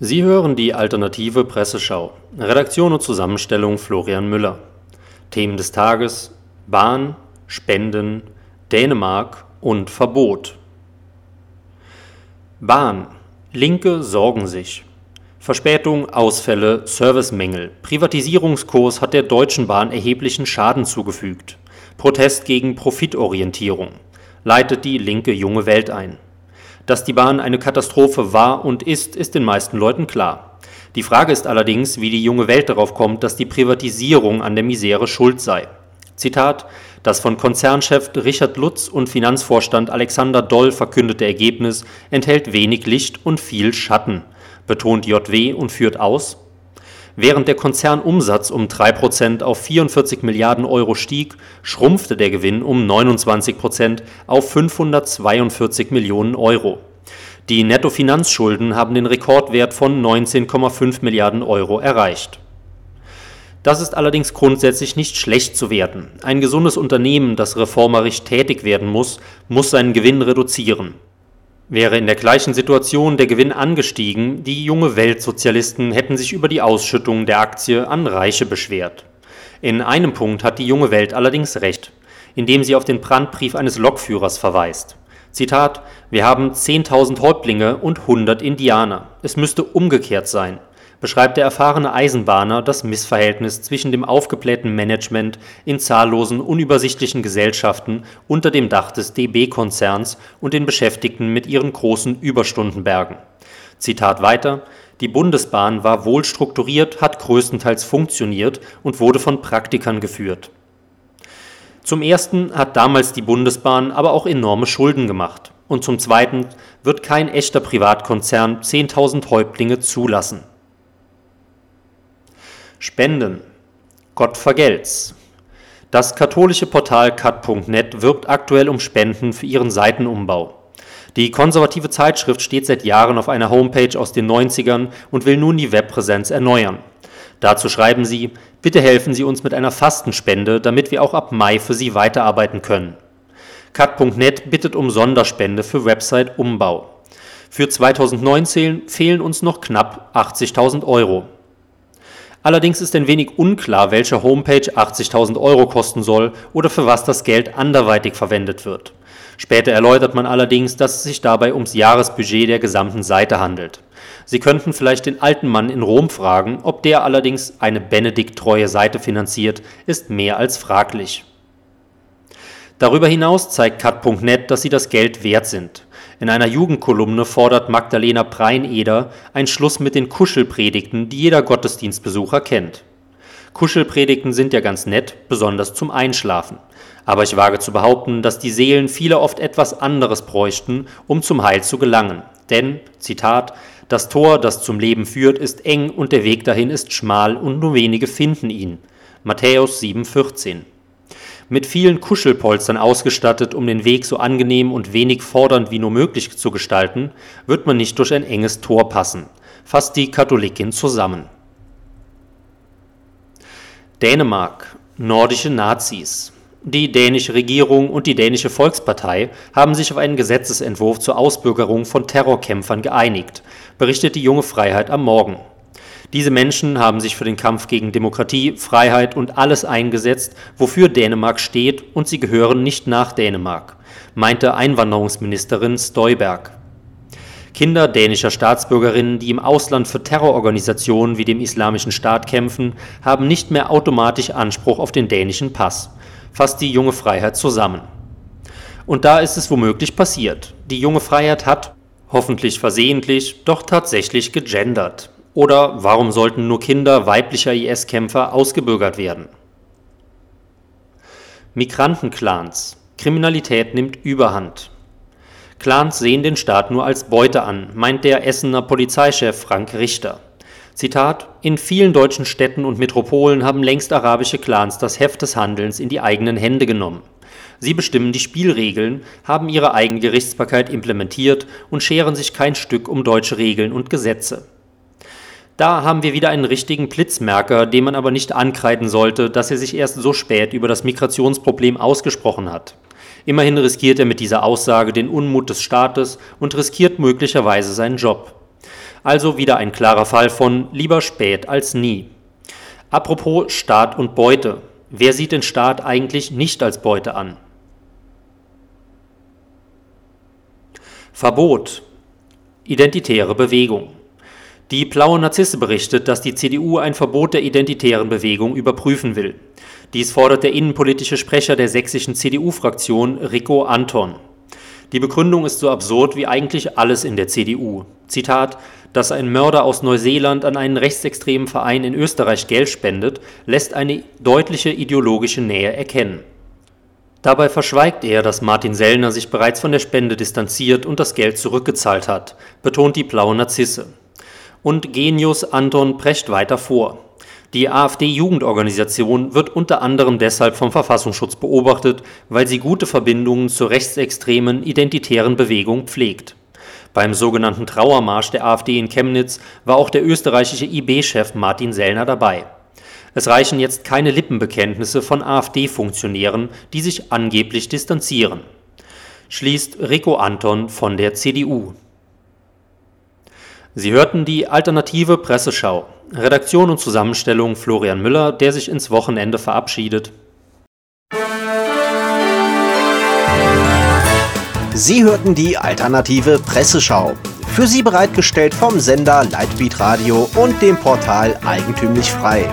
Sie hören die alternative Presseschau. Redaktion und Zusammenstellung Florian Müller. Themen des Tages: Bahn, Spenden, Dänemark und Verbot. Bahn. Linke sorgen sich. Verspätung, Ausfälle, Servicemängel. Privatisierungskurs hat der Deutschen Bahn erheblichen Schaden zugefügt. Protest gegen Profitorientierung. Leitet die linke junge Welt ein. Dass die Bahn eine Katastrophe war und ist, ist den meisten Leuten klar. Die Frage ist allerdings, wie die junge Welt darauf kommt, dass die Privatisierung an der Misere schuld sei. Zitat: Das von Konzernchef Richard Lutz und Finanzvorstand Alexander Doll verkündete Ergebnis enthält wenig Licht und viel Schatten, betont JW und führt aus, Während der Konzernumsatz um 3% auf 44 Milliarden Euro stieg, schrumpfte der Gewinn um 29% auf 542 Millionen Euro. Die Nettofinanzschulden haben den Rekordwert von 19,5 Milliarden Euro erreicht. Das ist allerdings grundsätzlich nicht schlecht zu werten. Ein gesundes Unternehmen, das reformerisch tätig werden muss, muss seinen Gewinn reduzieren. Wäre in der gleichen Situation der Gewinn angestiegen, die junge Weltsozialisten hätten sich über die Ausschüttung der Aktie an Reiche beschwert. In einem Punkt hat die junge Welt allerdings recht, indem sie auf den Brandbrief eines Lokführers verweist. Zitat: Wir haben 10.000 Häuptlinge und 100 Indianer. Es müsste umgekehrt sein beschreibt der erfahrene Eisenbahner das Missverhältnis zwischen dem aufgeblähten Management in zahllosen unübersichtlichen Gesellschaften unter dem Dach des DB-Konzerns und den Beschäftigten mit ihren großen Überstundenbergen. Zitat weiter Die Bundesbahn war wohl strukturiert, hat größtenteils funktioniert und wurde von Praktikern geführt. Zum ersten hat damals die Bundesbahn aber auch enorme Schulden gemacht. Und zum zweiten wird kein echter Privatkonzern 10.000 Häuptlinge zulassen. Spenden. Gott vergelt's. Das katholische Portal cut.net wirbt aktuell um Spenden für ihren Seitenumbau. Die konservative Zeitschrift steht seit Jahren auf einer Homepage aus den 90ern und will nun die Webpräsenz erneuern. Dazu schreiben sie, bitte helfen Sie uns mit einer Fastenspende, damit wir auch ab Mai für Sie weiterarbeiten können. Cut.net bittet um Sonderspende für Website-Umbau. Für 2019 fehlen uns noch knapp 80.000 Euro. Allerdings ist ein wenig unklar, welche Homepage 80.000 Euro kosten soll oder für was das Geld anderweitig verwendet wird. Später erläutert man allerdings, dass es sich dabei ums Jahresbudget der gesamten Seite handelt. Sie könnten vielleicht den alten Mann in Rom fragen, ob der allerdings eine Benedikt-treue Seite finanziert, ist mehr als fraglich. Darüber hinaus zeigt cut.net, dass sie das Geld wert sind. In einer Jugendkolumne fordert Magdalena Breineder ein Schluss mit den Kuschelpredigten, die jeder Gottesdienstbesucher kennt. Kuschelpredigten sind ja ganz nett, besonders zum Einschlafen. Aber ich wage zu behaupten, dass die Seelen viele oft etwas anderes bräuchten, um zum Heil zu gelangen. Denn, Zitat, das Tor, das zum Leben führt, ist eng und der Weg dahin ist schmal und nur wenige finden ihn. Matthäus 7,14 mit vielen Kuschelpolstern ausgestattet, um den Weg so angenehm und wenig fordernd wie nur möglich zu gestalten, wird man nicht durch ein enges Tor passen, fasst die Katholikin zusammen. Dänemark, nordische Nazis. Die dänische Regierung und die dänische Volkspartei haben sich auf einen Gesetzesentwurf zur Ausbürgerung von Terrorkämpfern geeinigt, berichtet die junge Freiheit am Morgen. Diese Menschen haben sich für den Kampf gegen Demokratie, Freiheit und alles eingesetzt, wofür Dänemark steht, und sie gehören nicht nach Dänemark, meinte Einwanderungsministerin Stoiberg. Kinder dänischer Staatsbürgerinnen, die im Ausland für Terrororganisationen wie dem Islamischen Staat kämpfen, haben nicht mehr automatisch Anspruch auf den dänischen Pass, fasst die junge Freiheit zusammen. Und da ist es womöglich passiert. Die junge Freiheit hat, hoffentlich versehentlich, doch tatsächlich gegendert. Oder warum sollten nur Kinder weiblicher IS-Kämpfer ausgebürgert werden? Migrantenclans. Kriminalität nimmt Überhand. Clans sehen den Staat nur als Beute an, meint der Essener Polizeichef Frank Richter. Zitat: In vielen deutschen Städten und Metropolen haben längst arabische Clans das Heft des Handelns in die eigenen Hände genommen. Sie bestimmen die Spielregeln, haben ihre eigene Gerichtsbarkeit implementiert und scheren sich kein Stück um deutsche Regeln und Gesetze. Da haben wir wieder einen richtigen Blitzmerker, dem man aber nicht ankreiden sollte, dass er sich erst so spät über das Migrationsproblem ausgesprochen hat. Immerhin riskiert er mit dieser Aussage den Unmut des Staates und riskiert möglicherweise seinen Job. Also wieder ein klarer Fall von lieber spät als nie. Apropos Staat und Beute. Wer sieht den Staat eigentlich nicht als Beute an? Verbot. Identitäre Bewegung. Die Blaue Narzisse berichtet, dass die CDU ein Verbot der identitären Bewegung überprüfen will. Dies fordert der innenpolitische Sprecher der sächsischen CDU-Fraktion, Rico Anton. Die Begründung ist so absurd wie eigentlich alles in der CDU. Zitat, dass ein Mörder aus Neuseeland an einen rechtsextremen Verein in Österreich Geld spendet, lässt eine deutliche ideologische Nähe erkennen. Dabei verschweigt er, dass Martin Sellner sich bereits von der Spende distanziert und das Geld zurückgezahlt hat, betont die blaue Narzisse. Und Genius Anton prescht weiter vor. Die AfD-Jugendorganisation wird unter anderem deshalb vom Verfassungsschutz beobachtet, weil sie gute Verbindungen zur rechtsextremen identitären Bewegung pflegt. Beim sogenannten Trauermarsch der AfD in Chemnitz war auch der österreichische IB-Chef Martin Sellner dabei. Es reichen jetzt keine Lippenbekenntnisse von AfD-Funktionären, die sich angeblich distanzieren. Schließt Rico Anton von der CDU. Sie hörten die alternative Presseschau. Redaktion und Zusammenstellung Florian Müller, der sich ins Wochenende verabschiedet. Sie hörten die alternative Presseschau. Für Sie bereitgestellt vom Sender Lightbeat Radio und dem Portal Eigentümlich Frei.